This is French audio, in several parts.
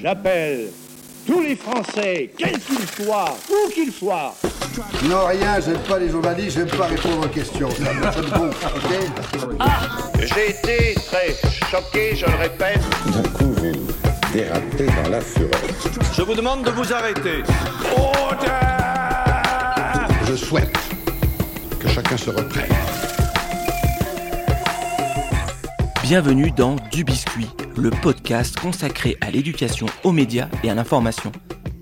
J'appelle tous les Français, quels qu'ils soient, où qu'ils soient. Non, rien, j'aime pas les journalistes, j'aime pas répondre aux questions. Ça me, me gonfle, ok J'ai été très choqué, je le répète. D'un coup, vous dérapez dans la fureur. Je vous demande de vous arrêter. Je souhaite que chacun se reprenne. Bienvenue dans Du Biscuit, le podcast consacré à l'éducation, aux médias et à l'information.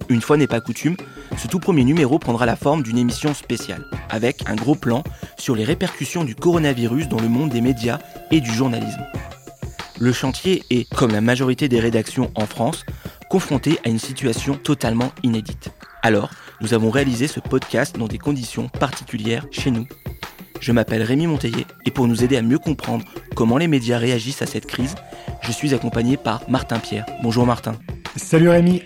Une fois n'est pas coutume, ce tout premier numéro prendra la forme d'une émission spéciale, avec un gros plan sur les répercussions du coronavirus dans le monde des médias et du journalisme. Le chantier est, comme la majorité des rédactions en France, confronté à une situation totalement inédite. Alors, nous avons réalisé ce podcast dans des conditions particulières chez nous. Je m'appelle Rémi Monteillé et pour nous aider à mieux comprendre comment les médias réagissent à cette crise, je suis accompagné par Martin Pierre. Bonjour Martin. Salut Rémi.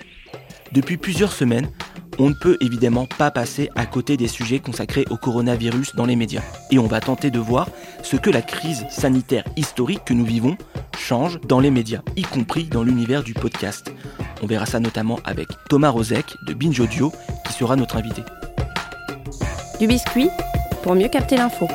Depuis plusieurs semaines, on ne peut évidemment pas passer à côté des sujets consacrés au coronavirus dans les médias. Et on va tenter de voir ce que la crise sanitaire historique que nous vivons change dans les médias, y compris dans l'univers du podcast. On verra ça notamment avec Thomas Rozek de Binge Audio, qui sera notre invité. Du biscuit pour mieux capter l'info.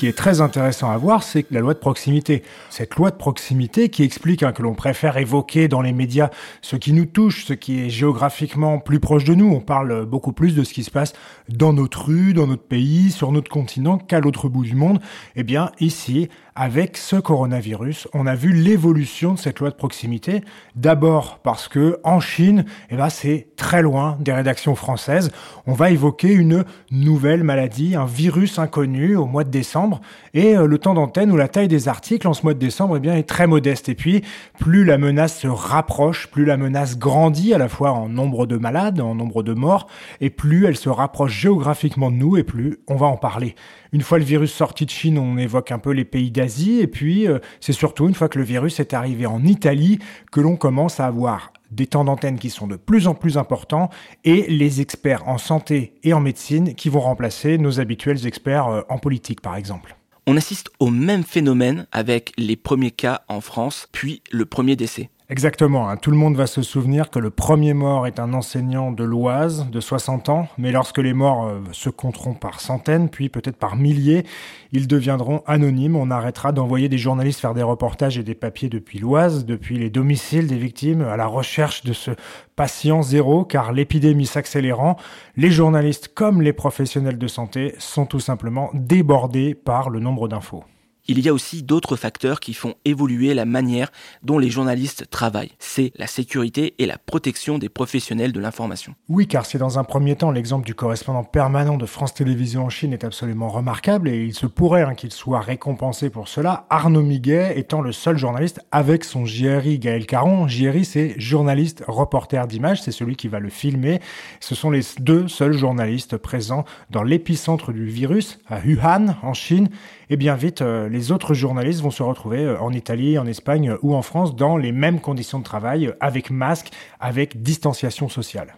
Qui est très intéressant à voir, c'est la loi de proximité. Cette loi de proximité qui explique hein, que l'on préfère évoquer dans les médias ce qui nous touche, ce qui est géographiquement plus proche de nous. On parle beaucoup plus de ce qui se passe dans notre rue, dans notre pays, sur notre continent qu'à l'autre bout du monde. Eh bien, ici, avec ce coronavirus, on a vu l'évolution de cette loi de proximité. D'abord parce que en Chine, eh ben c'est très loin des rédactions françaises. On va évoquer une nouvelle maladie, un virus inconnu au mois de décembre, et euh, le temps d'antenne ou la taille des articles en ce mois de décembre eh bien est très modeste. Et puis, plus la menace se rapproche, plus la menace grandit à la fois en nombre de malades, en nombre de morts, et plus elle se rapproche géographiquement de nous, et plus on va en parler. Une fois le virus sorti de Chine, on évoque un peu les pays d'Asie, et puis euh, c'est surtout une fois que le virus est arrivé en Italie que l'on commence à avoir des temps d'antenne qui sont de plus en plus importants et les experts en santé et en médecine qui vont remplacer nos habituels experts euh, en politique par exemple. On assiste au même phénomène avec les premiers cas en France, puis le premier décès. Exactement, hein. tout le monde va se souvenir que le premier mort est un enseignant de l'Oise de 60 ans, mais lorsque les morts euh, se compteront par centaines, puis peut-être par milliers, ils deviendront anonymes. On arrêtera d'envoyer des journalistes faire des reportages et des papiers depuis l'Oise, depuis les domiciles des victimes, à la recherche de ce patient zéro, car l'épidémie s'accélérant, les journalistes comme les professionnels de santé sont tout simplement débordés par le nombre d'infos. Il y a aussi d'autres facteurs qui font évoluer la manière dont les journalistes travaillent. C'est la sécurité et la protection des professionnels de l'information. Oui, car si dans un premier temps l'exemple du correspondant permanent de France Télévisions en Chine est absolument remarquable et il se pourrait hein, qu'il soit récompensé pour cela, Arnaud Miguet étant le seul journaliste avec son JRI Gaël Caron. JRI c'est journaliste reporter d'image, c'est celui qui va le filmer. Ce sont les deux seuls journalistes présents dans l'épicentre du virus, à Wuhan, en Chine. Et bien vite, euh, les autres journalistes vont se retrouver euh, en Italie, en Espagne ou en France dans les mêmes conditions de travail, euh, avec masque, avec distanciation sociale.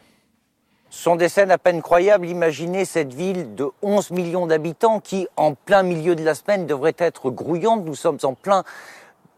Ce sont des scènes à peine croyables. Imaginez cette ville de 11 millions d'habitants qui, en plein milieu de la semaine, devrait être grouillante. Nous sommes en plein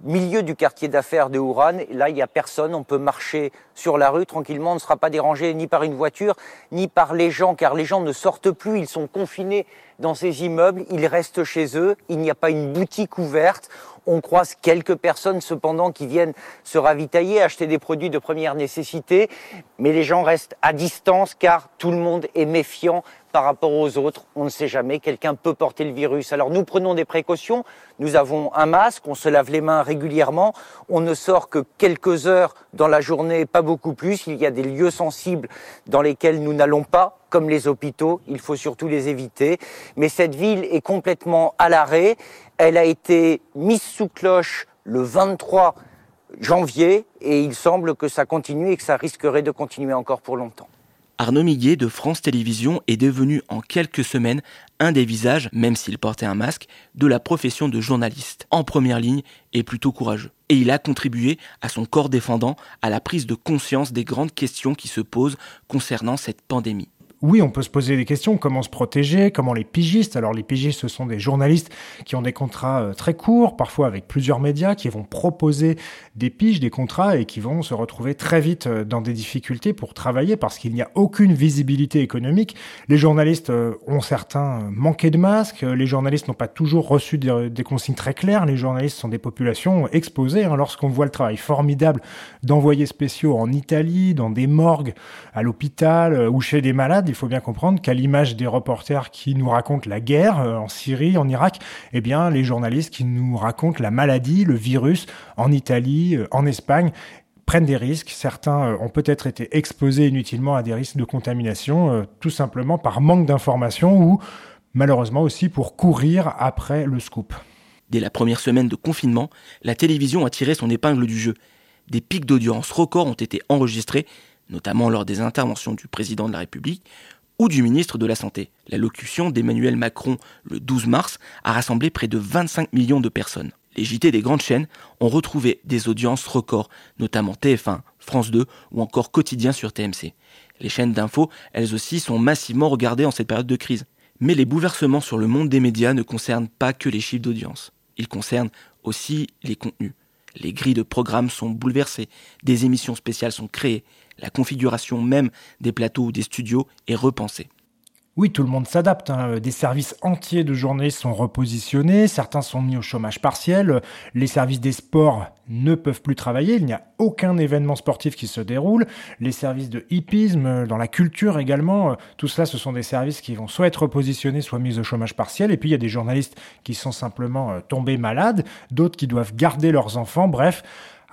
milieu du quartier d'affaires de Ouran. Là, il n'y a personne. On peut marcher sur la rue tranquillement. On ne sera pas dérangé ni par une voiture, ni par les gens, car les gens ne sortent plus. Ils sont confinés dans ces immeubles. Ils restent chez eux. Il n'y a pas une boutique ouverte. On croise quelques personnes cependant qui viennent se ravitailler, acheter des produits de première nécessité, mais les gens restent à distance car tout le monde est méfiant par rapport aux autres. On ne sait jamais, quelqu'un peut porter le virus. Alors nous prenons des précautions, nous avons un masque, on se lave les mains régulièrement, on ne sort que quelques heures dans la journée, pas beaucoup plus. Il y a des lieux sensibles dans lesquels nous n'allons pas, comme les hôpitaux, il faut surtout les éviter. Mais cette ville est complètement à l'arrêt. Elle a été mise sous cloche le 23 janvier et il semble que ça continue et que ça risquerait de continuer encore pour longtemps. Arnaud Miguet de France Télévisions est devenu en quelques semaines un des visages, même s'il portait un masque, de la profession de journaliste, en première ligne et plutôt courageux. Et il a contribué à son corps défendant à la prise de conscience des grandes questions qui se posent concernant cette pandémie. Oui, on peut se poser des questions, comment se protéger, comment les pigistes, alors les pigistes ce sont des journalistes qui ont des contrats euh, très courts, parfois avec plusieurs médias, qui vont proposer des piges, des contrats et qui vont se retrouver très vite euh, dans des difficultés pour travailler parce qu'il n'y a aucune visibilité économique. Les journalistes euh, ont certains manqué de masques, les journalistes n'ont pas toujours reçu des, consignes très claires, les journalistes sont des populations exposées. Hein. Lorsqu'on voit le travail formidable d'envoyés spéciaux en Italie, dans des morgues, à l'hôpital ou chez des malades, il faut bien comprendre qu'à l'image des reporters qui nous racontent la guerre euh, en Syrie, en Irak, eh bien, les journalistes qui nous racontent la maladie, le virus en Italie, euh, en Espagne, prennent des risques. Certains euh, ont peut-être été exposés inutilement à des risques de contamination, tout simplement par manque d'informations ou malheureusement aussi pour courir après le scoop. Dès la première semaine de confinement, la télévision a tiré son épingle du jeu. Des pics d'audience records ont été enregistrés notamment lors des interventions du président de la République ou du ministre de la Santé. L'allocution d'Emmanuel Macron le 12 mars a rassemblé près de 25 millions de personnes. Les JT des grandes chaînes ont retrouvé des audiences records, notamment TF1, France 2 ou encore Quotidien sur TMC. Les chaînes d'infos, elles aussi, sont massivement regardées en cette période de crise. Mais les bouleversements sur le monde des médias ne concernent pas que les chiffres d'audience. Ils concernent aussi les contenus. Les grilles de programmes sont bouleversées, des émissions spéciales sont créées, la configuration même des plateaux ou des studios est repensée. Oui, tout le monde s'adapte. Hein. Des services entiers de journalistes sont repositionnés, certains sont mis au chômage partiel, les services des sports ne peuvent plus travailler, il n'y a aucun événement sportif qui se déroule, les services de hippisme, dans la culture également, tout cela ce sont des services qui vont soit être repositionnés, soit mis au chômage partiel, et puis il y a des journalistes qui sont simplement euh, tombés malades, d'autres qui doivent garder leurs enfants, bref,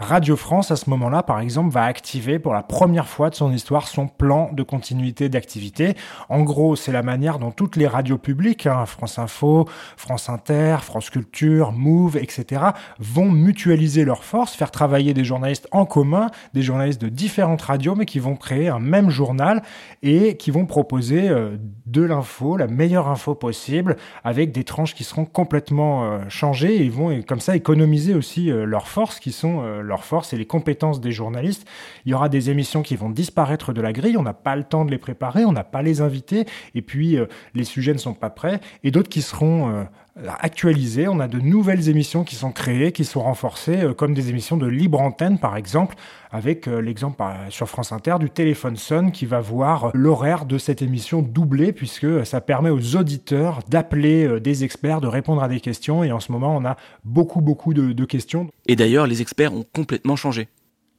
Radio France, à ce moment-là, par exemple, va activer pour la première fois de son histoire son plan de continuité d'activité. En gros, c'est la manière dont toutes les radios publiques, hein, France Info, France Inter, France Culture, Move, etc., vont mutualiser leurs forces, faire travailler des journalistes en commun, des journalistes de différentes radios, mais qui vont créer un même journal et qui vont proposer euh, de l'info, la meilleure info possible, avec des tranches qui seront complètement euh, changées et ils vont comme ça économiser aussi euh, leurs forces qui sont forces et les compétences des journalistes. Il y aura des émissions qui vont disparaître de la grille, on n'a pas le temps de les préparer, on n'a pas les invités, et puis euh, les sujets ne sont pas prêts, et d'autres qui seront euh, actualisées. On a de nouvelles émissions qui sont créées, qui sont renforcées, euh, comme des émissions de libre antenne par exemple, avec l'exemple sur France Inter du téléphone sonne qui va voir l'horaire de cette émission doublé puisque ça permet aux auditeurs d'appeler des experts, de répondre à des questions et en ce moment on a beaucoup beaucoup de questions. Et d'ailleurs les experts ont complètement changé.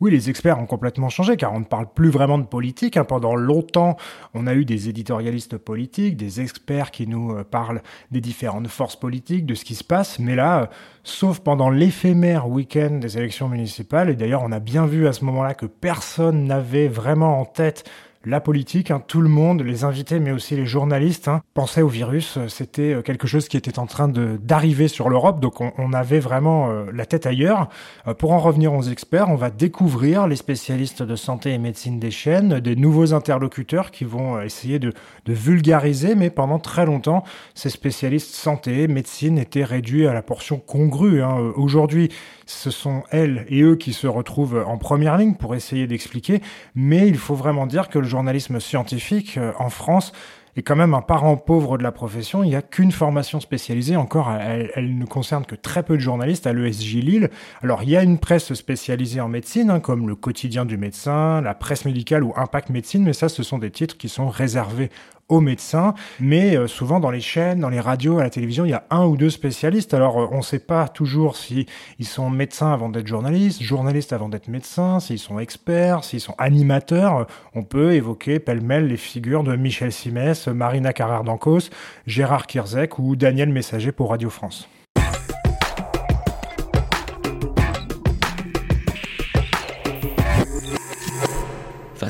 Oui, les experts ont complètement changé car on ne parle plus vraiment de politique. Hein. Pendant longtemps, on a eu des éditorialistes politiques, des experts qui nous euh, parlent des différentes forces politiques, de ce qui se passe. Mais là, euh, sauf pendant l'éphémère week-end des élections municipales, et d'ailleurs on a bien vu à ce moment-là que personne n'avait vraiment en tête la politique, hein, tout le monde, les invités, mais aussi les journalistes, hein, pensaient au virus. C'était euh, quelque chose qui était en train d'arriver sur l'Europe, donc on, avait vraiment euh, la tête ailleurs. Euh, pour en revenir aux experts, on va découvrir les spécialistes de santé et médecine des chaînes, des nouveaux interlocuteurs qui vont essayer de, de vulgariser, mais pendant très longtemps, ces spécialistes santé, médecine étaient réduits à la portion congrue. Hein. Aujourd'hui, ce sont elles et eux qui se retrouvent en première ligne pour essayer d'expliquer, mais il faut vraiment dire que le journalisme scientifique euh, en France est quand même un parent pauvre de la profession. Il n'y a qu'une formation spécialisée. Encore, elle, ne concerne que très peu de journalistes à l'ESJ Lille. Alors, il y a une presse spécialisée en médecine, hein, comme le quotidien du médecin, la presse médicale ou Impact Médecine, mais ça, ce sont des titres qui sont réservés aux médecins, mais euh, souvent dans les chaînes, dans les radios, à la télévision, il y a un ou deux spécialistes. Alors euh, on ne sait pas toujours si ils sont médecins avant d'être journalistes, journalistes avant d'être médecins, s'ils sont experts, s'ils sont animateurs. On peut évoquer pêle-mêle les figures de Michel Simès, Marina Carrère d'Ancos, Gérard Kirzek ou Daniel Messager pour Radio France.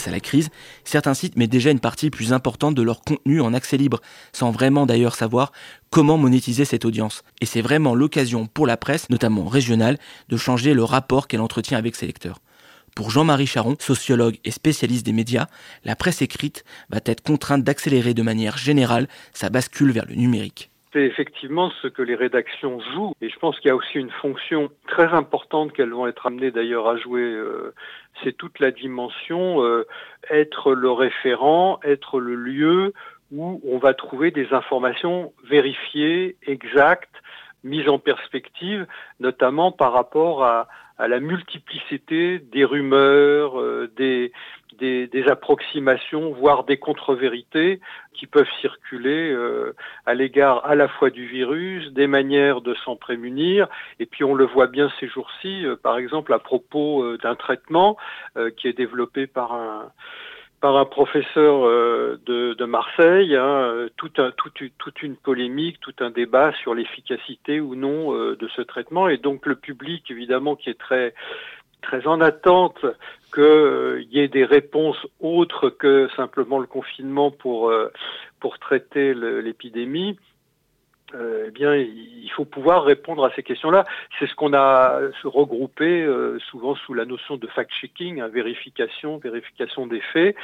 Face à la crise, certains sites mettent déjà une partie plus importante de leur contenu en accès libre, sans vraiment d'ailleurs savoir comment monétiser cette audience. Et c'est vraiment l'occasion pour la presse, notamment régionale, de changer le rapport qu'elle entretient avec ses lecteurs. Pour Jean-Marie Charon, sociologue et spécialiste des médias, la presse écrite va être contrainte d'accélérer de manière générale sa bascule vers le numérique. C'est effectivement ce que les rédactions jouent. Et je pense qu'il y a aussi une fonction très importante qu'elles vont être amenées d'ailleurs à jouer. Euh, c'est toute la dimension euh, être le référent, être le lieu où on va trouver des informations vérifiées, exactes, mises en perspective, notamment par rapport à, à la multiplicité des rumeurs, euh, des, des, des, approximations, voire des contre-vérités qui peuvent circuler euh, à l'égard à la fois du virus, des manières de s'en prémunir, et puis on le voit bien ces jours-ci, euh, par exemple à propos d'un traitement qui est développé par un par un professeur euh, de, Marseille, hein, tout un, toute une polémique, tout un débat sur l'efficacité ou non euh, de ce traitement. Et donc le public, évidemment, qui est très en attente qu'il euh, y ait des réponses autres que simplement le confinement pour traiter l'épidémie, eh bien, il faut pouvoir répondre à ces questions-là. C'est ce qu'on a regroupé euh, souvent sous la notion de fact-checking, hein, vérification, vérification des faits.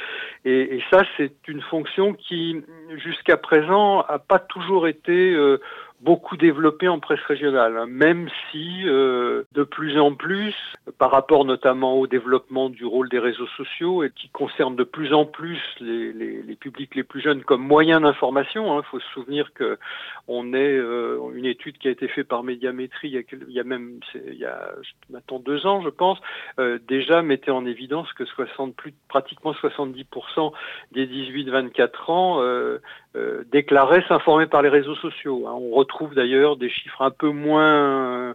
Et, ça, c'est une fonction qui, jusqu'à présent, a pas toujours été euh, beaucoup développé en presse régionale, hein, même si euh, de plus en plus, par rapport notamment au développement du rôle des réseaux sociaux et qui concerne de plus en plus les, les, les publics les plus jeunes comme moyen d'information. Il hein, faut se souvenir que on est euh, une étude qui a été faite par Médiamétrie il y a, il y a même il y a maintenant deux ans, je pense, euh, déjà mettait en évidence que 60 plus pratiquement 70% des 18-24 ans euh, euh, déclaraient s'informer par les réseaux sociaux. Hein. On retrouve d'ailleurs des chiffres un peu moins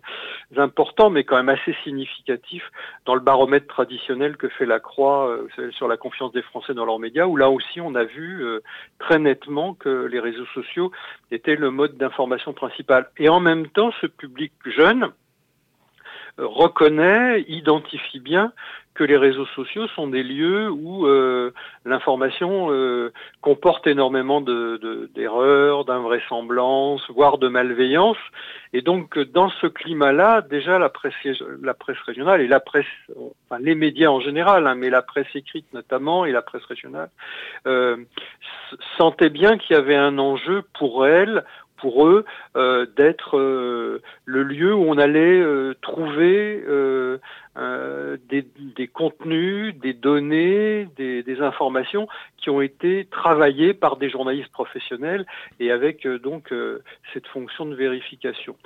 importants, mais quand même assez significatifs dans le baromètre traditionnel que fait la Croix euh, sur la confiance des Français dans leurs médias, où là aussi on a vu euh, très nettement que les réseaux sociaux étaient le mode d'information principal. Et en même temps, ce public jeune, reconnaît, identifie bien que les réseaux sociaux sont des lieux où euh, l'information euh, comporte énormément d'erreurs, de, d'invraisemblances, voire de malveillance. Et donc, dans ce climat-là, déjà la presse, régionale et la presse, enfin les médias en général, hein, mais la presse écrite notamment et la presse régionale, euh, sentaient bien qu'il y avait un enjeu pour elles pour eux euh, d'être euh, le lieu où on allait euh, trouver des, des, contenus, des données, des, des, informations qui ont été travaillées par des journalistes professionnels et avec donc cette fonction de vérification.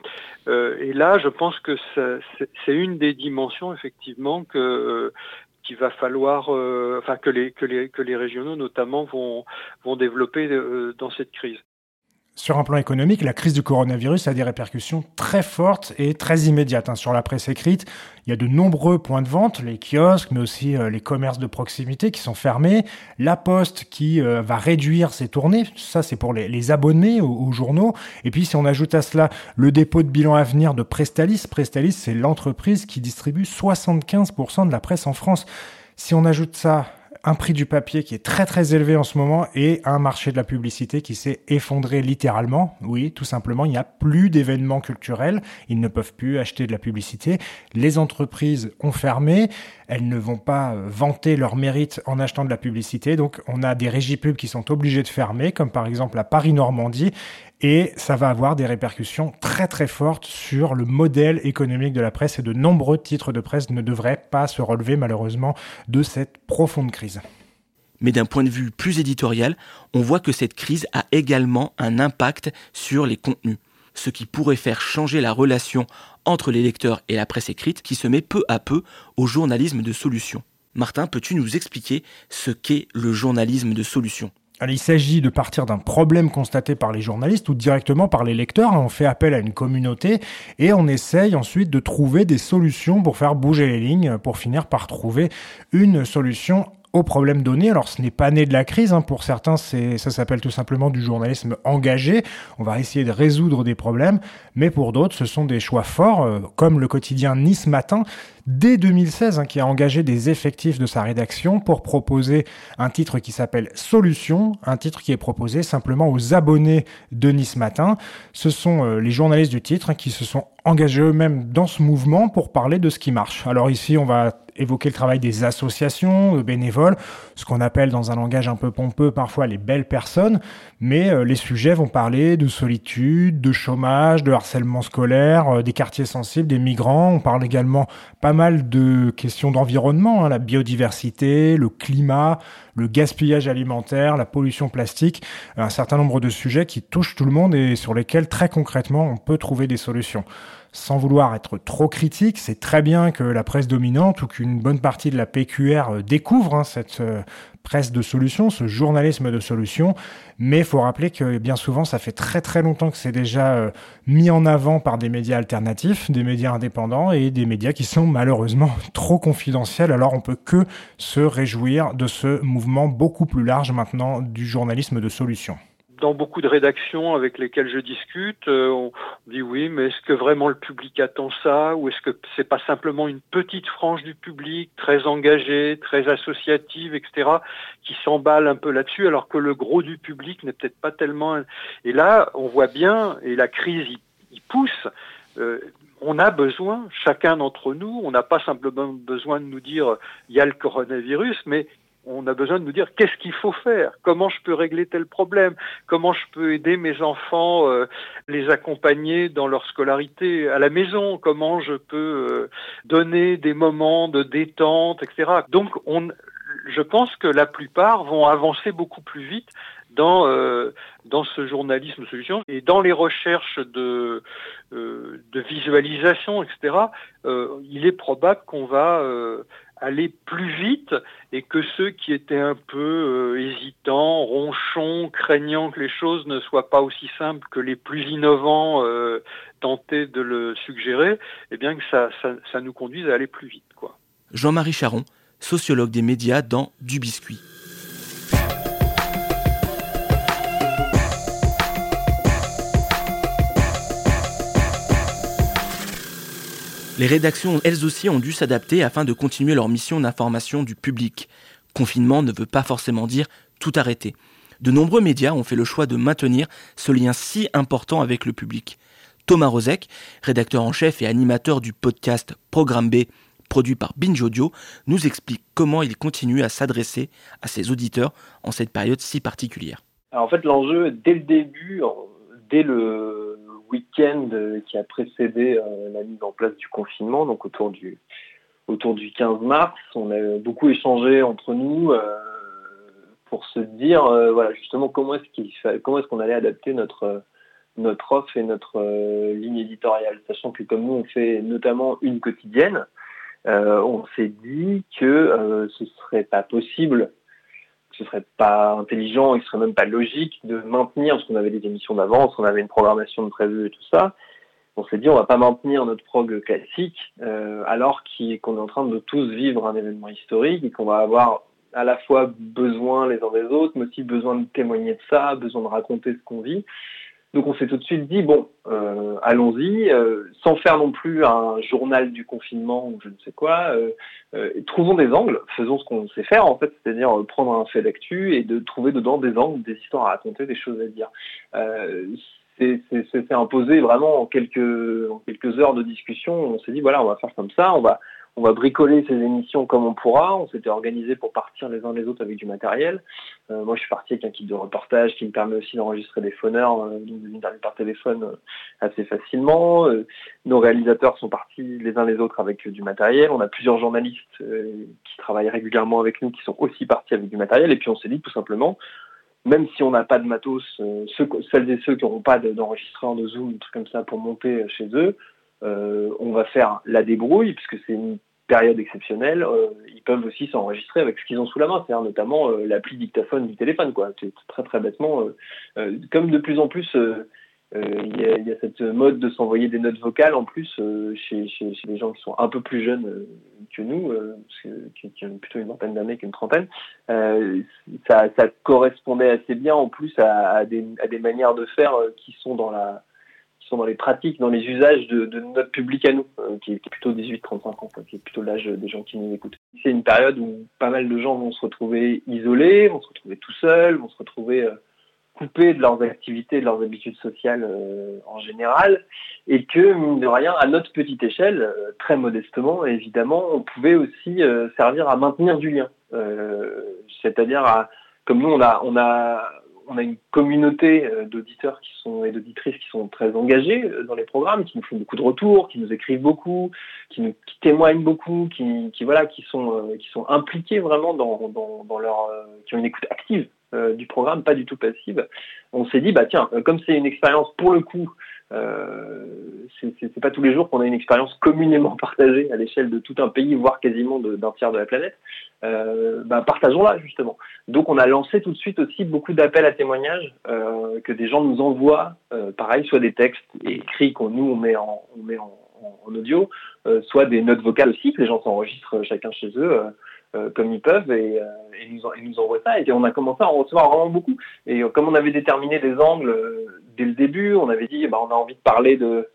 et là, je pense que c'est une des dimensions effectivement que qu'il va falloir, enfin que les que les que les régionaux notamment vont vont développer dans cette crise. Sur un plan économique, la crise du coronavirus a des répercussions très fortes et très immédiates. Hein. Sur la presse écrite, il y a de nombreux points de vente, les kiosques, mais aussi euh, les commerces de proximité qui sont fermés. La Poste qui euh, va réduire ses tournées, ça c'est pour les, abonnés aux, journaux. Et puis si on ajoute à cela le dépôt de bilan à venir de Prestalis, Prestalis c'est l'entreprise qui distribue 75% de la presse en France. Si on ajoute ça un prix du papier qui est très très élevé en ce moment et un marché de la publicité qui s'est effondré littéralement. Oui, tout simplement, il n'y a plus d'événements culturels, ils ne peuvent plus acheter de la publicité. Les entreprises ont fermé, elles ne vont pas euh, vanter leur mérite en achetant de la publicité. Donc on a des régies pubs qui sont obligées de fermer, comme par exemple à Paris-Normandie, et ça va avoir des répercussions très très fortes sur le modèle économique de la presse et de nombreux titres de presse ne devraient pas se relever malheureusement de cette profonde crise. Mais d'un point de vue plus éditorial, on voit que cette crise a également un impact sur les contenus, ce qui pourrait faire changer la relation entre les lecteurs et la presse écrite qui se met peu à peu au journalisme de solution. Martin, peux-tu nous expliquer ce qu'est le journalisme de solution? Il s'agit de partir d'un problème constaté par les journalistes ou directement par les lecteurs. On fait appel à une communauté et on essaye ensuite de trouver des solutions pour faire bouger les lignes, pour finir par trouver une solution au problème donné. Alors ce n'est pas né de la crise, hein. pour certains c'est, ça s'appelle tout simplement du journalisme engagé. On va essayer de résoudre des problèmes, mais pour d'autres ce sont des choix forts, euh, comme le quotidien Nice Matin dès 2016 hein, qui a engagé des effectifs de sa rédaction pour proposer un titre qui s'appelle Solution, un titre qui est proposé simplement aux abonnés de Nice Matin. Ce sont euh, les journalistes du titre hein, qui se sont engagés eux-mêmes dans ce mouvement pour parler de ce qui marche. Alors ici, on va évoquer le travail des associations, de bénévoles, ce qu'on appelle dans un langage un peu pompeux parfois les belles personnes, mais euh, les sujets vont parler de solitude, de chômage, de harcèlement scolaire, euh, des quartiers sensibles, des migrants. On parle également pas mal de questions d'environnement, hein, la biodiversité, le climat, le gaspillage alimentaire, la pollution plastique, un certain nombre de sujets qui touchent tout le monde et sur lesquels très concrètement on peut trouver des solutions sans vouloir être trop critique, c'est très bien que la presse dominante ou qu'une bonne partie de la PQR euh, découvre hein, cette euh, presse de solutions, ce journalisme de solutions, mais il faut rappeler que bien souvent ça fait très très longtemps que c'est déjà euh, mis en avant par des médias alternatifs, des médias indépendants et des médias qui sont malheureusement trop confidentiels, alors on peut que se réjouir de ce mouvement beaucoup plus large maintenant du journalisme de solutions dans beaucoup de rédactions avec lesquelles je discute, euh, on dit oui, mais est-ce que vraiment le public attend ça ou est-ce que c'est pas simplement une petite frange du public très engagée, très associative, etc., qui s'emballe un peu là-dessus, alors que le gros du public n'est peut-être pas tellement. Et là, on voit bien, et la crise y, pousse. Euh, on a besoin, chacun d'entre nous, on n'a pas simplement besoin de nous dire il y a le coronavirus, mais on a besoin de nous dire qu'est-ce qu'il faut faire, comment je peux régler tel problème, comment je peux aider mes enfants, euh, les accompagner dans leur scolarité à la maison, comment je peux euh, donner des moments de détente, etc. Donc on, je pense que la plupart vont avancer beaucoup plus vite dans, euh, ce journalisme solution et dans les recherches de visualisation, etc. il est probable qu'on va aller plus vite et que ceux qui étaient un peu euh, hésitants, ronchons, craignant que les choses ne soient pas aussi simples que les plus innovants euh, tentaient de le suggérer, eh bien que ça, ça, ça nous conduise à aller plus vite. Jean-Marie Charon, sociologue des médias dans Du Biscuit. Les rédactions, elles aussi, ont dû s'adapter afin de continuer leur mission d'information du public. Confinement ne veut pas forcément dire tout arrêter. De nombreux médias ont fait le choix de maintenir ce lien si important avec le public. Thomas Rozek, rédacteur en chef et animateur du podcast Programme B, produit par Binge Audio, nous explique comment il continue à s'adresser à ses auditeurs en cette période si particulière. en fait, l'enjeu, dès le début, dès le week-end qui a précédé euh, la mise en place du confinement, donc autour du, autour du 15 mars. On a beaucoup échangé entre nous euh, pour se dire euh, voilà, justement comment est-ce qu'il comment est-ce qu'on allait adapter notre notre offre et notre ligne éditoriale, sachant que comme nous on fait notamment une quotidienne, on s'est dit que ce serait pas possible ce serait pas intelligent et ce serait même pas logique de maintenir, parce qu'on avait des émissions d'avance, on avait une programmation de prévue et tout ça. On s'est dit, on va pas maintenir notre prog classique, euh, alors qu'on est en train de tous vivre un événement historique et qu'on va avoir à la fois besoin les uns des autres, mais aussi besoin de témoigner de ça, besoin de raconter ce qu'on vit. Donc on s'est tout de suite dit, bon, euh, allons-y, euh, sans faire non plus un journal du confinement ou je ne sais quoi, euh, trouvons des angles, faisons ce qu'on sait faire en fait, c'est-à-dire prendre un fait d'actu et de trouver dedans des angles, des histoires à raconter, des choses à dire. c'est imposé vraiment en quelques, en quelques heures de discussion, on s'est dit, voilà, on va faire comme ça, on va on va bricoler ces émissions comme on pourra. On s'était organisé pour partir les uns les autres avec du matériel. Euh, moi, je suis parti avec un kit de reportage qui me permet aussi d'enregistrer des phoneurs, euh, d'interviewer par téléphone euh, assez facilement. nos réalisateurs sont partis les uns les autres avec du matériel. On a plusieurs journalistes qui travaillent régulièrement avec nous qui sont aussi partis avec du matériel. Et puis, on s'est dit tout simplement, même si on n'a pas de matos, celles et ceux qui n'auront pas d'enregistreur de Zoom, un truc comme ça pour monter chez eux, on va faire la débrouille, puisque c'est une période exceptionnelle, euh, ils peuvent aussi s'enregistrer avec ce qu'ils ont sous la main, c'est-à-dire notamment euh, l'appli dictaphone du téléphone. Quoi. C'est très très bêtement. Euh, comme de plus en plus, il y, a cette mode de s'envoyer des notes vocales en plus chez, chez, chez, les gens qui sont un peu plus jeunes que nous, qui, qui, ont plutôt une vingtaine d'années qu'une trentaine. Ça, ça, correspondait assez bien en plus à, à, des, à des manières de faire qui sont dans la sont dans les pratiques, dans les usages de, notre public à nous, euh, qui, est, plutôt 18-35 ans, qui est plutôt l'âge des gens qui nous écoutent. C'est une période où pas mal de gens vont se retrouver isolés, vont se retrouver tout seuls, vont se retrouver euh, coupés de leurs activités, de leurs habitudes sociales euh, en général, et que, mine de rien, à notre petite échelle, très modestement, évidemment, on pouvait aussi servir à maintenir du lien. C'est-à-dire, à, comme nous, on a, on a, on a une communauté d'auditeurs qui sont et d'auditrices qui sont très engagés dans les programmes, qui nous font beaucoup de retours, qui nous écrivent beaucoup, qui témoignent beaucoup, qui, voilà, sont qui sont impliqués vraiment dans, leur, qui ont une écoute active euh, du programme, pas du tout passive. On s'est dit, bah tiens, euh, comme c'est une expérience pour le coup, euh, c'est pas tous les jours qu'on a une expérience communément partagée à l'échelle de tout un pays, voire quasiment d'un tiers de la planète. Euh, bah, partageons-la justement. Donc on a lancé tout de suite aussi beaucoup d'appels à témoignages euh, que des gens nous envoient, pareil, soit des textes écrits qu'on nous on met en, on met en, en audio, soit des notes vocales aussi que les gens s'enregistrent chacun chez eux. Euh, comme ils peuvent et, euh, nous, nous, envoient ça. Et on a commencé à en recevoir vraiment beaucoup. Et euh, comme on avait déterminé des angles dès le début, on avait dit bah, on a envie de parler de,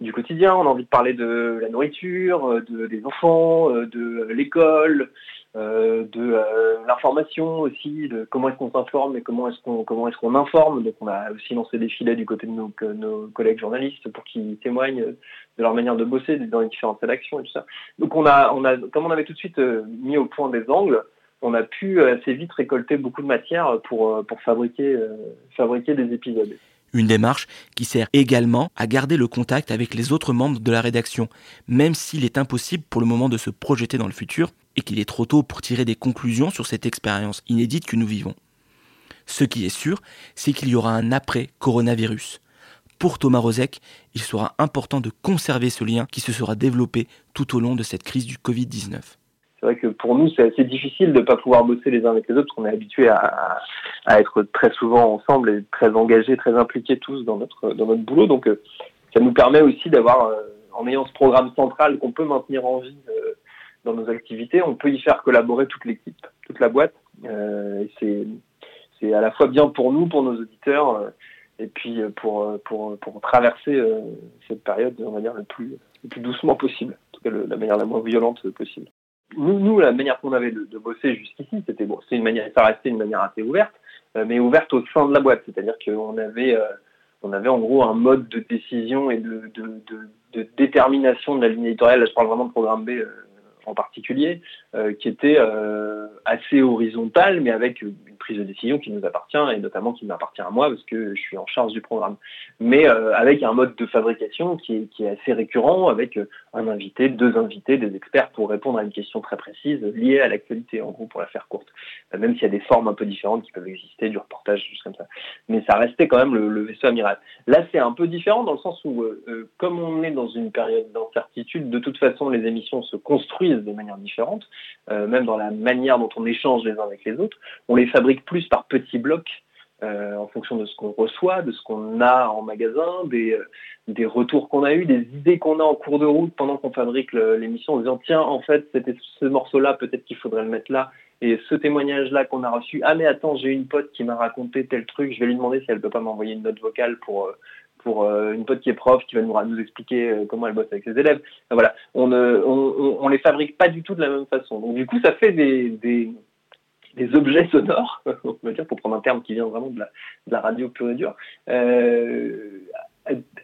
du quotidien, on a envie de parler de la nourriture, de, des enfants, de l'école, euh, de euh, l'information aussi, de comment est-ce qu'on s'informe et comment est-ce qu'on comment est-ce qu'on informe. Donc on a aussi lancé des filets du côté de nos, nos collègues journalistes pour qu'ils témoignent de leur manière de bosser dans les différentes rédactions et tout ça. Donc on a on a comme on avait tout de suite euh, mis au point des angles, on a pu assez vite récolter beaucoup de matière pour pour fabriquer fabriquer des épisodes. Une démarche qui sert également à garder le contact avec les autres membres de la rédaction, même s'il est impossible pour le moment de se projeter dans le futur et qu'il est trop tôt pour tirer des conclusions sur cette expérience inédite que nous vivons. Ce qui est sûr, c'est qu'il y aura un après-coronavirus. Pour Thomas Rozek, il sera important de conserver ce lien qui se sera développé tout au long de cette crise du Covid-19 c'est vrai que pour nous, c'est assez difficile de ne pas pouvoir bosser les uns avec les autres, parce qu'on est habitué à, être très souvent ensemble et très engagés, très impliqués tous dans notre, dans notre boulot. Donc, euh, ça nous permet aussi d'avoir, euh, en ayant ce programme central qu'on peut maintenir en vie euh, dans nos activités, on peut y faire collaborer toute l'équipe, toute la boîte. c'est, c'est à la fois bien pour nous, pour nos auditeurs, et puis pour, pour, pour traverser cette période, va dire, le plus, le plus doucement possible, en tout cas la manière la moins violente possible nous, nous, la manière qu'on avait de, de bosser jusqu'ici, c'était bon, c'est une manière, ça restait une manière assez ouverte, euh, mais ouverte au sein de la boîte. C'est-à-dire qu'on avait, euh, on avait en gros un mode de décision et de, de, de, détermination de la ligne éditoriale. Là, je parle vraiment de programme B euh, en particulier, qui était assez horizontal, mais avec prise de décision qui nous appartient et notamment qui m'appartient à moi parce que je suis en charge du programme. Mais euh, avec un mode de fabrication qui est, assez récurrent, avec euh, un invité, deux invités, des experts pour répondre à une question très précise liée à l'actualité, en gros, pour la faire courte. Euh, même s'il y a des formes un peu différentes qui peuvent exister, du reportage, juste comme ça. Mais ça restait quand même le, vaisseau amiral. Là, c'est un peu différent dans le sens où, euh, comme on est dans une période d'incertitude, de toute façon, les émissions se construisent de manière différente, euh, même dans la manière dont on échange les uns avec les autres. On les fabrique plus par petits blocs euh, en fonction de ce qu'on reçoit, de ce qu'on a en magasin, des, euh, des retours qu'on a eu, des idées qu'on a en cours de route pendant qu'on fabrique l'émission en disant tiens en fait c'était ce morceau-là, peut-être qu'il faudrait le mettre là. Et ce témoignage-là qu'on a reçu, ah mais attends, j'ai une pote qui m'a raconté tel truc, je vais lui demander si elle peut pas m'envoyer une note vocale pour pour une pote qui est prof qui va nous, expliquer comment elle bosse avec ses élèves. voilà, on, on, les fabrique pas du tout de la même façon. Donc du coup, ça fait des, objets sonores, on va dire, pour prendre un terme qui vient vraiment de la, de la radio pure et dure, euh,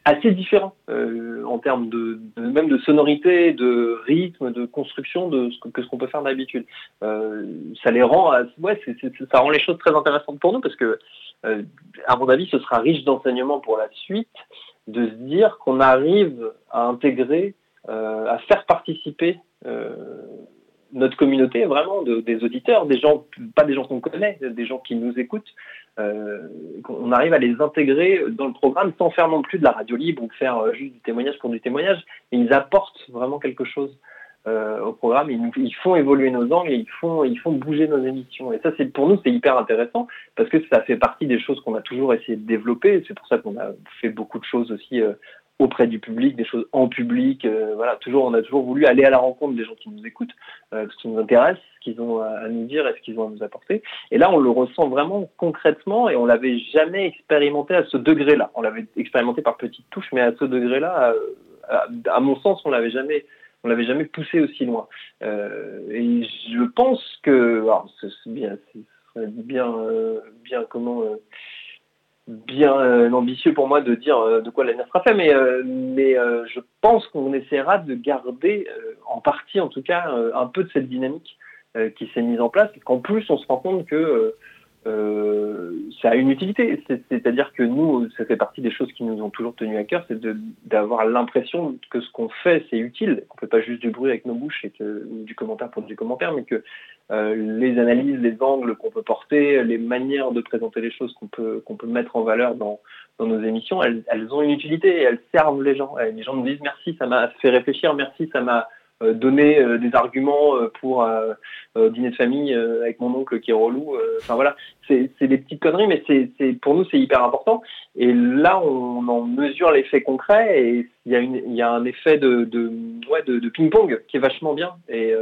assez différents euh, en termes de, même de sonorité, de rythme, de construction de ce que, ce qu'on peut faire d'habitude. Euh, ça les rend, ouais, c est, ça rend les choses très intéressantes pour nous parce que, euh, à mon avis, ce sera riche d'enseignements pour la suite de se dire qu'on arrive à intégrer, euh, à faire participer euh, notre communauté vraiment de, des auditeurs, des gens, pas des gens qu'on connaît, des gens qui nous écoutent, euh, on arrive à les intégrer dans le programme sans faire non plus de la radio libre ou faire euh, juste du témoignage pour du témoignage, et ils apportent vraiment quelque chose euh, au programme, ils, ils font évoluer nos angles et ils font, ils font bouger nos émissions. Et ça, c'est pour nous, c'est hyper intéressant parce que ça fait partie des choses qu'on a toujours essayé de développer. C'est pour ça qu'on a fait beaucoup de choses aussi euh, auprès du public, des choses en public. Euh, voilà, toujours, on a toujours voulu aller à la rencontre des gens qui nous écoutent, euh, ce qui nous intéresse, ce qu'ils ont à, nous dire et ce qu'ils ont à nous apporter. Et là, on le ressent vraiment concrètement et on l'avait jamais expérimenté à ce degré-là. On l'avait expérimenté par petites touches, mais à ce degré-là, euh, à, à, mon sens, on l'avait jamais, on l'avait jamais poussé aussi loin. Euh, et je pense que, alors, c'est bien, bien, bien comment bien ambitieux pour moi de dire de quoi l'avenir sera fait, mais, mais je pense qu'on essaiera de garder, en partie en tout cas, un peu de cette dynamique qui s'est mise en place, parce qu'en plus on se rend compte que euh, ça a une utilité. C'est-à-dire que nous, ça fait partie des choses qui nous ont toujours tenu à cœur, c'est d'avoir l'impression que ce qu'on fait, c'est utile, qu'on ne fait pas juste du bruit avec nos bouches et que, du commentaire pour du commentaire, mais que euh, les analyses, les angles qu'on peut porter, les manières de présenter les choses qu'on peut, qu'on peut mettre en valeur dans, dans nos émissions, elles, elles, ont une utilité elles servent les gens. Les gens nous disent merci, ça m'a fait réfléchir, merci, ça m'a euh, donner euh, des arguments euh, pour dîner de famille avec mon oncle qui est relou. Enfin voilà, c'est des petites conneries, mais c'est pour nous c'est hyper important. Et là, on en mesure l'effet concret et il y a, un effet de ping-pong qui est vachement bien et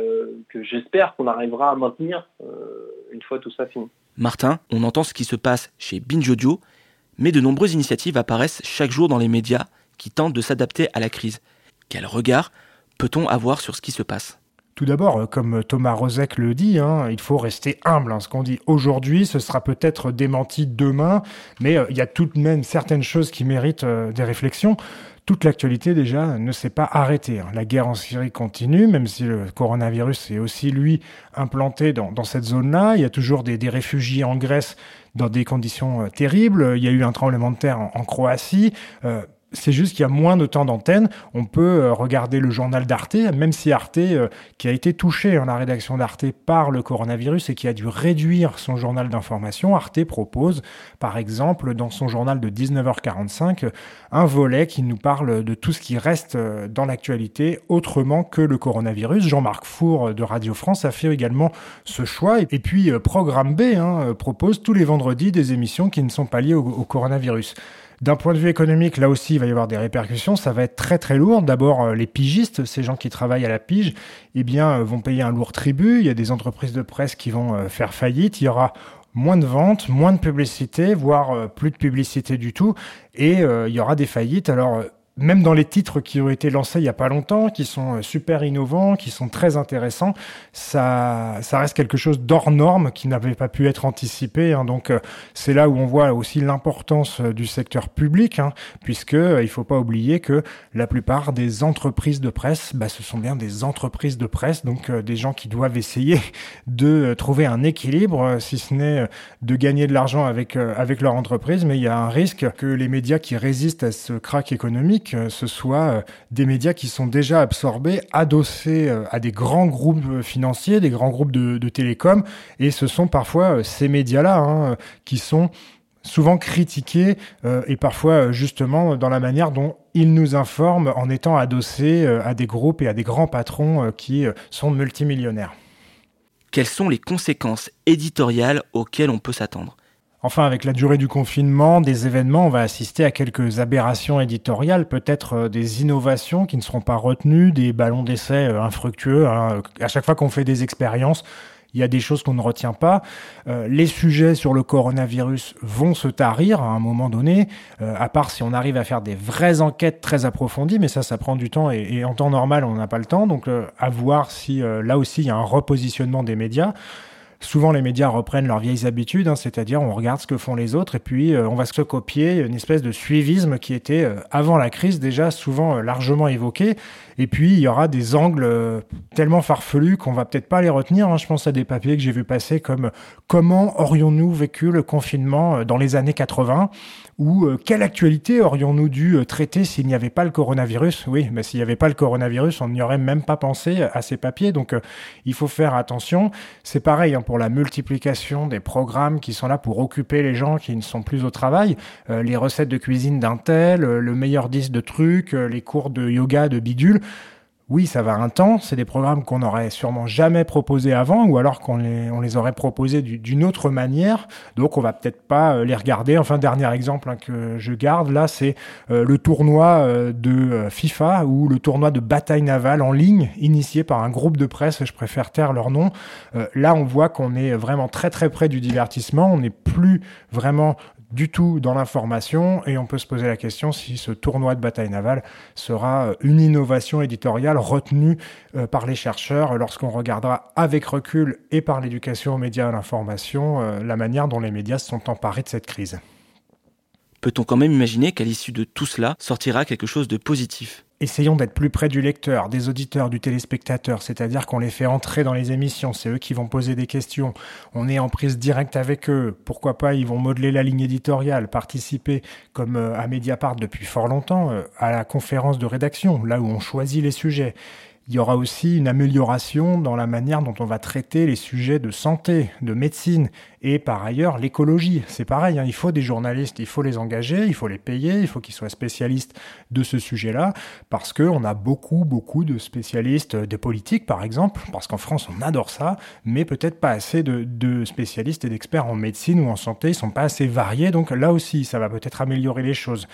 que j'espère qu'on arrivera à maintenir une fois tout ça fini. Martin, on entend ce qui se passe chez Binge Audio, mais de nombreuses initiatives apparaissent chaque jour dans les médias qui tentent de s'adapter à la crise. Quel regard peut-on avoir sur ce qui se passe? Tout d'abord, euh, comme Thomas Rozek le dit, hein, il faut rester humble. Hein. Ce qu'on dit aujourd'hui, ce sera peut-être démenti demain, mais euh, il y a tout de même certaines choses qui méritent euh, des réflexions. Toute l'actualité déjà ne s'est pas arrêtée. Hein. La guerre en Syrie continue, même si le coronavirus est aussi lui implanté dans, cette zone-là. Il y a toujours des, réfugiés en Grèce dans des conditions terribles. Il y a eu un tremblement de terre en Croatie. C'est juste qu'il y a moins de temps d'antenne. On peut euh, regarder le journal d'Arte, même si Arte, euh, qui a été touché, en hein, la rédaction d'Arte, par le coronavirus et qui a dû réduire son journal d'information, Arte propose, par exemple, dans son journal de 19h45, un volet qui nous parle de tout ce qui reste euh, dans l'actualité autrement que le coronavirus. Jean-Marc Four de Radio France a fait également ce choix. Et puis, Programme B hein, propose tous les vendredis des émissions qui ne sont pas liées au coronavirus. D'un point de vue économique, là aussi, il va y avoir des répercussions. Ça va être très très lourd. D'abord, euh, les pigistes, ces gens qui travaillent à la pige, eh bien, euh, vont payer un lourd tribut. Il y a des entreprises de presse qui vont euh, faire faillite. Il y aura moins de ventes, moins de publicité, voire plus de publicité du tout, et il y aura des faillites. Alors même dans les titres qui ont été lancés il y a pas longtemps, qui sont euh, super innovants, qui sont très intéressants, ça, ça reste quelque chose d'hors norme qui n'avait pas pu être anticipé. Hein. Donc euh, c'est là où on voit aussi l'importance euh, du secteur public, hein, puisque il faut pas oublier que la plupart des entreprises de presse, bah, ce sont bien des entreprises de presse, donc des gens qui doivent essayer de trouver un équilibre, si ce n'est de gagner de l'argent avec avec leur entreprise, mais il y a un risque que les médias qui résistent à ce crack économique ce soit euh, des médias qui sont déjà absorbés, adossés euh, à des grands groupes financiers, des grands groupes de, de télécom, et ce sont parfois euh, ces médias-là hein, qui sont souvent critiqués et parfois justement dans la manière dont ils nous informent en étant adossés à des groupes et à des grands patrons qui sont multimillionnaires. Quelles sont les conséquences éditoriales auxquelles on peut s'attendre? Enfin, avec la durée du confinement, des événements, on va assister à quelques aberrations éditoriales, peut-être euh, des innovations qui ne seront pas retenues, des ballons d'essai euh, infructueux. Hein. À chaque fois qu'on fait des expériences, il y a des choses qu'on ne retient pas. Euh, les sujets sur le coronavirus vont se tarir à un moment donné, à part si on arrive à faire des vraies enquêtes très approfondies, mais ça, ça prend du temps et, en temps normal, on n'a pas le temps. Donc, à voir si là aussi il y a un repositionnement des médias souvent les médias reprennent leurs vieilles habitudes, hein, c'est-à-dire on regarde ce que font les autres et puis euh, on va se copier, une espèce de suivisme qui était euh, avant la crise déjà souvent euh, largement évoqué. Et puis il y aura des angles tellement farfelus qu'on va peut-être pas les retenir. Hein. Je pense à des papiers que j'ai vu passer comme comment aurions-nous vécu le confinement dans les années 80 ou quelle actualité aurions-nous dû traiter s'il n'y avait pas le coronavirus? Oui, mais s'il n'y avait pas le coronavirus, on n'y aurait même pas pensé à ces papiers. Donc il faut faire attention. C'est pareil hein, pour la multiplication des programmes qui sont là pour occuper les gens qui ne sont plus au travail, euh, les recettes de cuisine d'un tel, euh, le meilleur disque de trucs, euh, les cours de yoga de bidule oui, ça va un temps. C'est des programmes qu'on n'aurait sûrement jamais proposés avant, ou alors qu'on les, on les aurait proposés d'une autre manière. Donc, on va peut-être pas euh, les regarder. Enfin, dernier exemple hein, que je garde là, c'est euh, le tournoi euh, de FIFA ou le tournoi de bataille navale en ligne, initié par un groupe de presse. Je préfère taire leur nom. là, on voit qu'on est vraiment très très près du divertissement. On n'est plus vraiment du tout dans l'information et on peut se poser la question si ce tournoi de bataille navale sera euh, une innovation éditoriale retenue euh, par les chercheurs lorsqu'on regardera avec recul et par l'éducation aux médias et à l'information euh, la manière dont les médias se sont emparés de cette crise. Peut-on quand même imaginer qu'à l'issue de tout cela sortira quelque chose de positif? Essayons d'être plus près du lecteur, des auditeurs, du téléspectateur, c'est-à-dire qu'on les fait entrer dans les émissions, c'est eux qui vont poser des questions, on est en prise directe avec eux, pourquoi pas ils vont modeler la ligne éditoriale, participer comme euh, à Mediapart depuis fort longtemps euh, à la conférence de rédaction, là où on choisit les sujets. Il y aura aussi une amélioration dans la manière dont on va traiter les sujets de santé, de médecine et par ailleurs l'écologie. C'est pareil, hein, il faut des journalistes, il faut les engager, il faut les payer, il faut qu'ils soient spécialistes de ce sujet-là parce qu'on a beaucoup, beaucoup de spécialistes de politique par exemple, parce qu'en France on adore ça, mais peut-être pas assez de, de spécialistes et d'experts en médecine ou en santé, ils sont pas assez variés, donc là aussi ça va peut-être améliorer les choses.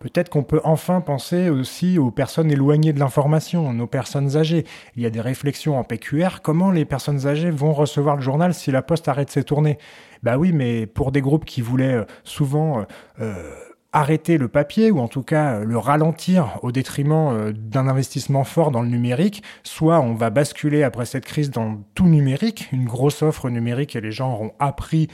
Peut-être qu'on peut enfin penser aussi aux personnes éloignées de l'information, nos personnes âgées. Il y a des réflexions en PQR. Comment les personnes âgées vont recevoir le journal si la poste arrête ses tournées? Bah oui, mais pour des groupes qui voulaient euh, souvent... Euh, arrêter le papier ou en tout cas le ralentir au détriment euh, d'un investissement fort dans le numérique, soit on va basculer après cette crise dans tout numérique, une grosse offre numérique et les gens auront appris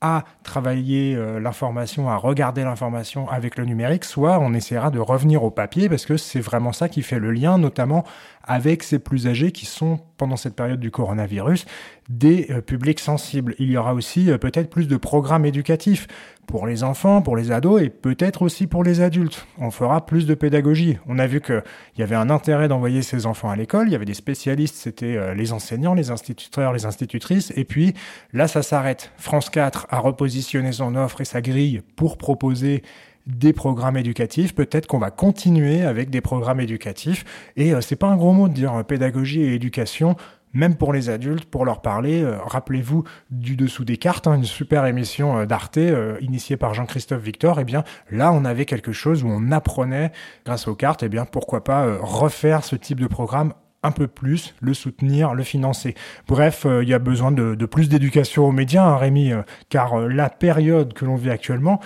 à travailler euh, l'information, à regarder l'information avec le numérique, soit on essaiera de revenir au papier parce que c'est vraiment ça qui fait le lien, notamment avec ces plus âgés qui sont, pendant cette période du coronavirus, des euh, publics sensibles. Il y aura aussi euh, peut-être plus de programmes éducatifs pour les enfants, pour les ados et peut-être aussi pour les adultes. On fera plus de pédagogie. On a vu qu'il y avait un intérêt d'envoyer ces enfants à l'école. Il y avait des spécialistes, c'était euh, les enseignants, les instituteurs, les institutrices. Et puis là, ça s'arrête. France 4 a repositionné son offre et sa grille pour proposer des programmes éducatifs. Peut-être qu'on va continuer avec des programmes éducatifs. Et euh, c'est pas un gros mot de dire euh, pédagogie et éducation même pour les adultes, pour leur parler. Euh, rappelez-vous du Dessous des cartes, hein, une super émission euh, d'Arte euh, initiée par Jean-Christophe Victor. Et eh bien là, on avait quelque chose où on apprenait grâce aux cartes. Eh bien pourquoi pas refaire ce type de programme un peu plus, le soutenir, le financer. Bref, il y a besoin de, plus d'éducation aux médias, hein, Rémi, car la période que l'on vit actuellement,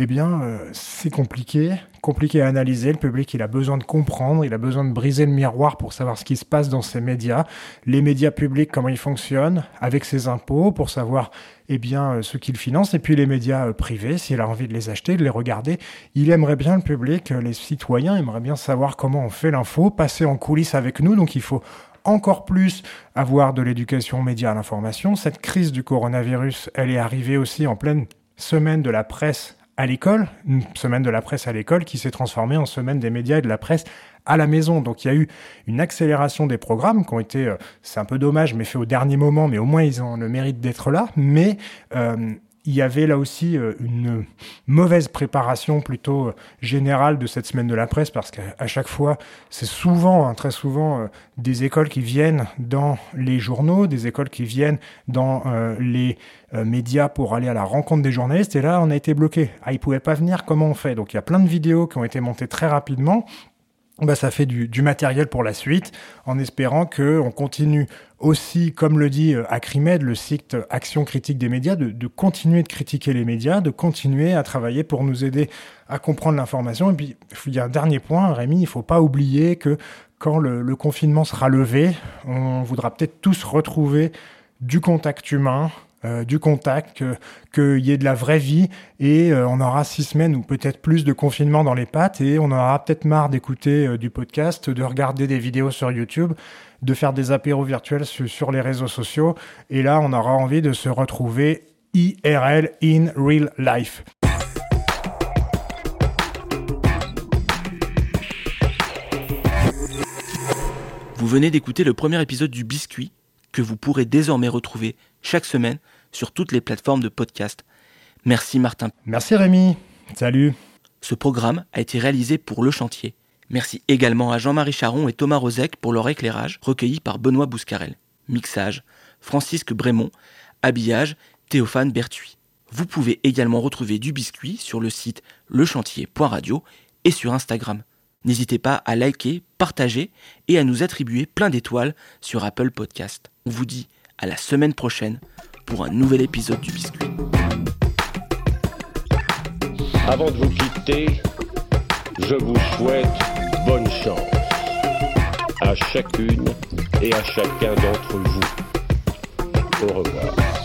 eh bien, euh, c'est compliqué, compliqué à analyser. Le public, il a besoin de comprendre, il a besoin de briser le miroir pour savoir ce qui se passe dans ces médias, les médias publics, comment ils fonctionnent, avec ses impôts, pour savoir, eh bien, euh, ce qu'il finance, et puis les médias euh, privés, s'il a envie de les acheter, de les regarder. Il aimerait bien le public, les citoyens aimeraient bien savoir comment on fait l'info, passer en coulisses avec nous, donc il faut encore plus avoir de l'éducation média à l'information. Cette crise du coronavirus, elle est arrivée aussi en pleine semaine de la presse à l'école, une semaine de la presse à l'école qui s'est transformée en semaine des médias et de la presse à la maison. Donc il y a eu une accélération des programmes qui ont été, euh, c'est un peu dommage, mais fait au dernier moment, mais au moins ils ont le mérite d'être là. Mais euh, il y avait là aussi euh, une mauvaise préparation plutôt euh, générale de cette semaine de la presse parce qu'à chaque fois, c'est souvent, hein, très souvent, euh, des écoles qui viennent dans les journaux, des écoles qui viennent dans les médias pour aller à la rencontre des journalistes. Et là, on a été bloqué. Ah, ils pouvaient pas venir. Comment on fait? Donc, il y a plein de vidéos qui ont été montées très rapidement bah, ça fait du, matériel pour la suite, en espérant que on continue aussi, comme le dit euh, Acrimed, le site Action critique des médias, de, continuer de critiquer les médias, de continuer à travailler pour nous aider à comprendre l'information. Et puis, il y a un dernier point, Rémi, il faut pas oublier que quand le confinement sera levé, on voudra peut-être tous retrouver du contact humain, euh, du contact, qu'il y ait de la vraie vie et euh, on aura six semaines ou peut-être plus de confinement dans les pattes et on aura peut-être marre d'écouter euh, du podcast, de regarder des vidéos sur YouTube, de faire des apéros virtuels sur les réseaux sociaux et là on aura envie de se retrouver IRL in real life. Vous venez d'écouter le premier épisode du Biscuit que vous pourrez désormais retrouver chaque semaine sur toutes les plateformes de podcast. Merci Martin. Merci Rémi. Salut. Ce programme a été réalisé pour Le Chantier. Merci également à Jean-Marie Charon et Thomas Rozek pour leur éclairage recueilli par Benoît Bouscarel. Mixage, Francisque Brémond. Habillage, Théophane Berthuis. Vous pouvez également retrouver du biscuit sur le site lechantier.radio et sur Instagram. N'hésitez pas à liker, partager et à nous attribuer plein d'étoiles sur Apple Podcast. On vous dit à la semaine prochaine pour un nouvel épisode du Biscuit. Avant de vous quitter, je vous souhaite bonne chance à chacune et à chacun d'entre vous. Au revoir.